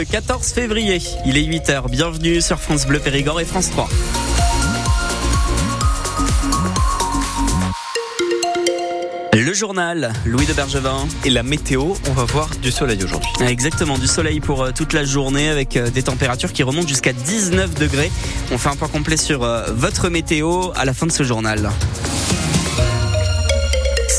Le 14 février, il est 8h. Bienvenue sur France Bleu Périgord et France 3. Le journal, Louis de Bergevin. Et la météo, on va voir du soleil aujourd'hui. Exactement, du soleil pour euh, toute la journée avec euh, des températures qui remontent jusqu'à 19 degrés. On fait un point complet sur euh, votre météo à la fin de ce journal.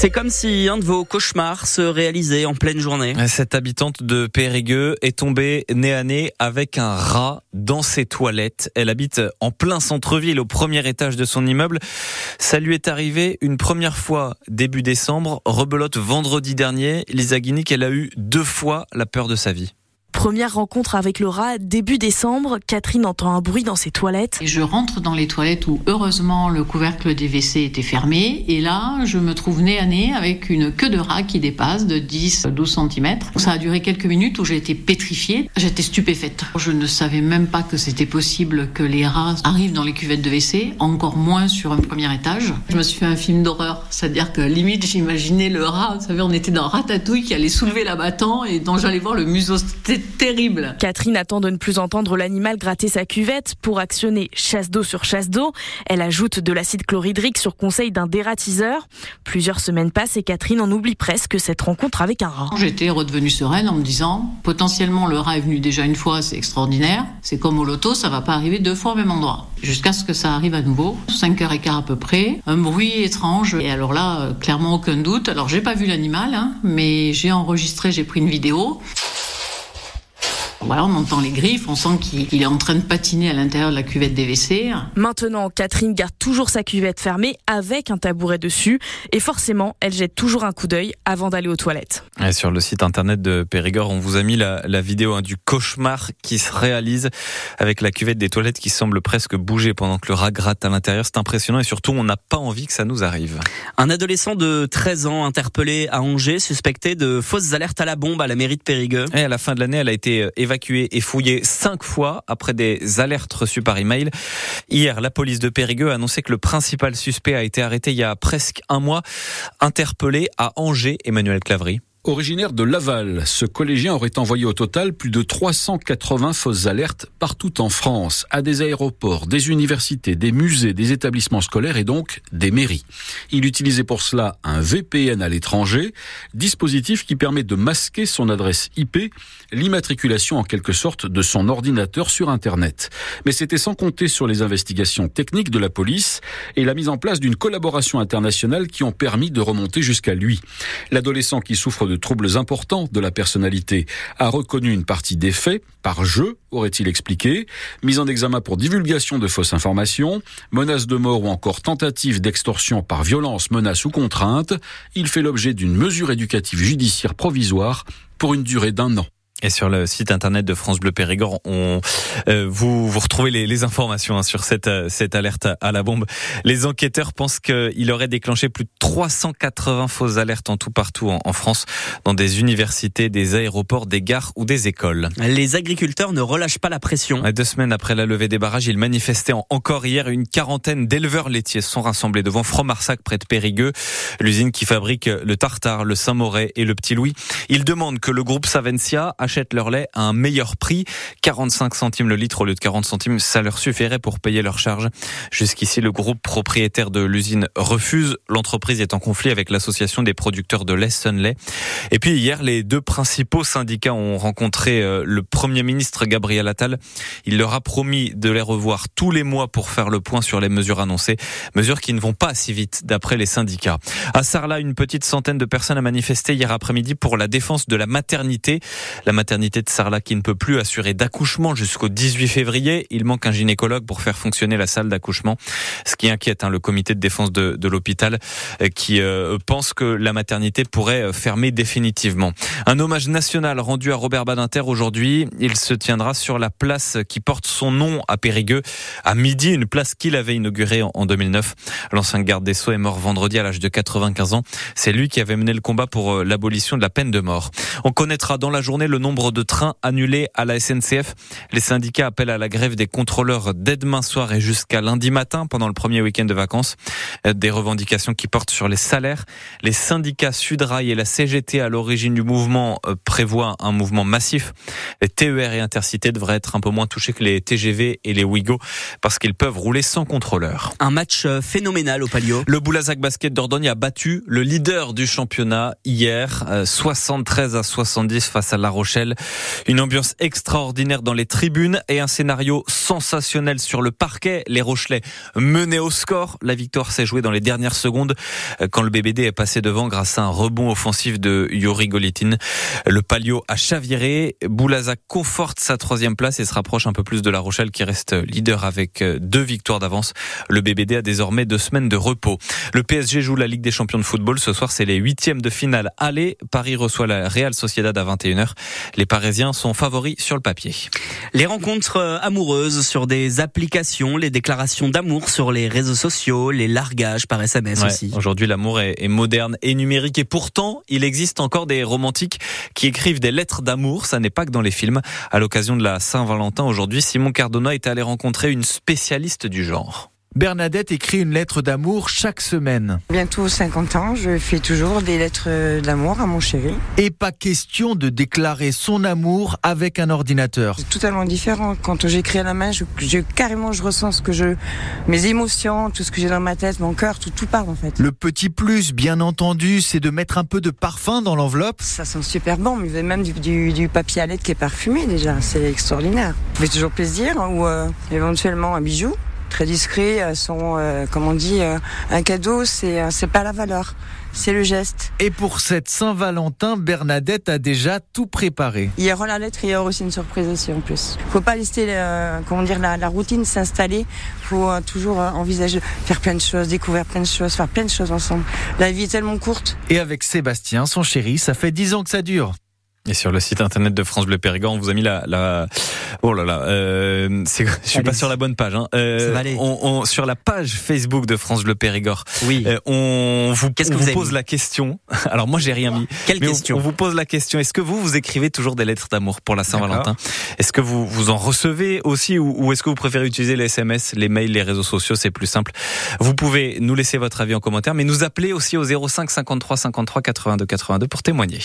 C'est comme si un de vos cauchemars se réalisait en pleine journée. Cette habitante de Périgueux est tombée nez à nez avec un rat dans ses toilettes. Elle habite en plein centre-ville au premier étage de son immeuble. Ça lui est arrivé une première fois début décembre, rebelote vendredi dernier. Lisa Guinic, elle a eu deux fois la peur de sa vie. Première rencontre avec le rat début décembre. Catherine entend un bruit dans ses toilettes. Et je rentre dans les toilettes où heureusement le couvercle des WC était fermé. Et là, je me trouve nez à nez avec une queue de rat qui dépasse de 10-12 cm. Ça a duré quelques minutes où j'ai été pétrifiée. J'étais stupéfaite. Je ne savais même pas que c'était possible que les rats arrivent dans les cuvettes de WC, encore moins sur un premier étage. Je me suis fait un film d'horreur. C'est-à-dire que limite, j'imaginais le rat. Vous savez, on était dans Ratatouille qui allait soulever l'abattant et dont j'allais voir le museau terrible. Catherine attend de ne plus entendre l'animal gratter sa cuvette pour actionner chasse d'eau sur chasse d'eau. Elle ajoute de l'acide chlorhydrique sur conseil d'un dératiseur. Plusieurs semaines passent et Catherine en oublie presque cette rencontre avec un rat. J'étais redevenue sereine en me disant potentiellement le rat est venu déjà une fois, c'est extraordinaire. C'est comme au loto, ça va pas arriver deux fois au même endroit. Jusqu'à ce que ça arrive à nouveau, 5h15 à peu près, un bruit étrange. Et alors là, euh, clairement aucun doute. Alors j'ai pas vu l'animal, hein, mais j'ai enregistré, j'ai pris une vidéo. Voilà, on entend les griffes, on sent qu'il est en train de patiner à l'intérieur de la cuvette des WC. Maintenant, Catherine garde toujours sa cuvette fermée avec un tabouret dessus et forcément, elle jette toujours un coup d'œil avant d'aller aux toilettes. Et sur le site internet de Périgord, on vous a mis la, la vidéo hein, du cauchemar qui se réalise avec la cuvette des toilettes qui semble presque bouger pendant que le rat gratte à l'intérieur. C'est impressionnant et surtout, on n'a pas envie que ça nous arrive. Un adolescent de 13 ans interpellé à Angers, suspecté de fausses alertes à la bombe à la mairie de Périgueux. Et à la fin de l'année, elle a été évacuée évacué et fouillé cinq fois après des alertes reçues par email. Hier, la police de Périgueux a annoncé que le principal suspect a été arrêté il y a presque un mois, interpellé à Angers, Emmanuel Clavry. Originaire de Laval, ce collégien aurait envoyé au total plus de 380 fausses alertes partout en France, à des aéroports, des universités, des musées, des établissements scolaires et donc des mairies. Il utilisait pour cela un VPN à l'étranger, dispositif qui permet de masquer son adresse IP, l'immatriculation en quelque sorte de son ordinateur sur Internet. Mais c'était sans compter sur les investigations techniques de la police et la mise en place d'une collaboration internationale qui ont permis de remonter jusqu'à lui. L'adolescent qui souffre de troubles importants de la personnalité, a reconnu une partie des faits, par jeu, aurait-il expliqué, mise en examen pour divulgation de fausses informations, menace de mort ou encore tentative d'extorsion par violence, menace ou contrainte. Il fait l'objet d'une mesure éducative judiciaire provisoire pour une durée d'un an. Et sur le site internet de France Bleu Périgord, on, euh, vous, vous retrouvez les, les informations hein, sur cette, euh, cette alerte à la bombe. Les enquêteurs pensent qu'il aurait déclenché plus de 380 fausses alertes en tout partout en, en, France, dans des universités, des aéroports, des gares ou des écoles. Les agriculteurs ne relâchent pas la pression. Deux semaines après la levée des barrages, ils manifestaient encore hier. Une quarantaine d'éleveurs laitiers sont rassemblés devant Fromarsac près de Périgueux, l'usine qui fabrique le tartare, le Saint-Mauré et le Petit Louis. Ils demandent que le groupe Savencia achètent leur lait à un meilleur prix. 45 centimes le litre au lieu de 40 centimes, ça leur suffirait pour payer leurs charges. Jusqu'ici, le groupe propriétaire de l'usine refuse. L'entreprise est en conflit avec l'association des producteurs de lait Sunlay. Et puis hier, les deux principaux syndicats ont rencontré euh, le Premier ministre Gabriel Attal. Il leur a promis de les revoir tous les mois pour faire le point sur les mesures annoncées. Mesures qui ne vont pas si vite, d'après les syndicats. À Sarlat, une petite centaine de personnes a manifesté hier après-midi pour la défense de la maternité. Maternité de Sarlat qui ne peut plus assurer d'accouchement jusqu'au 18 février. Il manque un gynécologue pour faire fonctionner la salle d'accouchement. Ce qui inquiète hein, le comité de défense de, l'hôpital euh, qui euh, pense que la maternité pourrait euh, fermer définitivement. Un hommage national rendu à Robert Badinter aujourd'hui. Il se tiendra sur la place qui porte son nom à Périgueux à midi, une place qu'il avait inaugurée en 2009. L'ancien garde des Sceaux est mort vendredi à l'âge de 95 ans. C'est lui qui avait mené le combat pour l'abolition de la peine de mort. On connaîtra dans la journée le nom nombre de trains annulés à la SNCF. Les syndicats appellent à la grève des contrôleurs dès demain soir et jusqu'à lundi matin pendant le premier week-end de vacances. Des revendications qui portent sur les salaires. Les syndicats Sudrail et la CGT à l'origine du mouvement euh, prévoient un mouvement massif. Les TER et Intercité devraient être un peu moins touchés que les TGV et les Ouigo parce qu'ils peuvent rouler sans contrôleur. Un match euh, phénoménal au Palio. Le Boulazac Basket d'Ordogne a battu le leader du championnat hier, 73 euh, à 70 face à La Rochelle. Une ambiance extraordinaire dans les tribunes et un scénario sensationnel sur le parquet. Les Rochelais menaient au score. La victoire s'est jouée dans les dernières secondes euh, quand le BBD est passé devant grâce à un rebond offensif de Yuri Golitin. Le Palio a chaviré. Boulazac conforte sa troisième place et se rapproche un peu plus de La Rochelle qui reste leader avec euh, deux victoires d'avance. Le BBD a désormais deux semaines de repos. Le PSG joue la Ligue des champions de football. Ce soir, c'est les huitièmes de finale aller. Paris reçoit la Real Sociedad à 21h. Les Parisiens sont favoris sur le papier. Les rencontres euh, amoureuses sur des applications, les déclarations d'amour sur les réseaux sociaux, les largages par SMS aussi. Aujourd'hui, l'amour est, est moderne et numérique et pourtant, il existe encore des romantiques qui écrivent des lettres d'amour. Ça n'est pas que dans les films. À l'occasion de la Saint-Valentin aujourd'hui, Simon Cardona est allé rencontrer une spécialiste du genre. Bernadette écrit une lettre d'amour chaque semaine. Bientôt 50 ans, je fais toujours des lettres d'amour à mon chéri. Et pas question de déclarer son amour avec un ordinateur. C'est totalement différent. Quand j'écris à la main, je, je, carrément je ressens ce que je, mes émotions, tout ce que j'ai dans ma tête, mon cœur, tout, tout part en fait. Le petit plus, bien entendu, c'est de mettre un peu de parfum dans l'enveloppe. Ça sent super bon, mais vous avez même du, du, du, papier à lettres qui est parfumé déjà. C'est extraordinaire. Ça fait toujours plaisir, hein, ou euh, éventuellement un bijou? Très discret, sont, euh, comme on dit, euh, un cadeau, c'est euh, c'est pas la valeur, c'est le geste. Et pour cette Saint-Valentin, Bernadette a déjà tout préparé. Il y aura la lettre et il y aura aussi une surprise aussi en plus. Faut pas laisser, comment dire, la, la routine s'installer. Faut toujours envisager faire plein de choses, découvrir plein de choses, faire plein de choses ensemble. La vie est tellement courte. Et avec Sébastien, son chéri, ça fait dix ans que ça dure. Et sur le site internet de France Bleu Périgord, on vous a mis la, la... oh là là, euh, je suis pas sur la bonne page. Hein. Euh, on, on, sur la page Facebook de France Bleu Périgord, oui. Euh, on vous, Qu'est-ce que vous, vous pose la question. Alors moi j'ai rien mis. Quelle mais question on, on, vous pose la question. Est-ce que vous vous écrivez toujours des lettres d'amour pour la Saint-Valentin? Est-ce que vous vous en recevez aussi ou, ou est-ce que vous préférez utiliser les SMS, les mails, les réseaux sociaux? C'est plus simple. Vous pouvez nous laisser votre avis en commentaire, mais nous appeler aussi au 05 53 53 82 82 pour témoigner.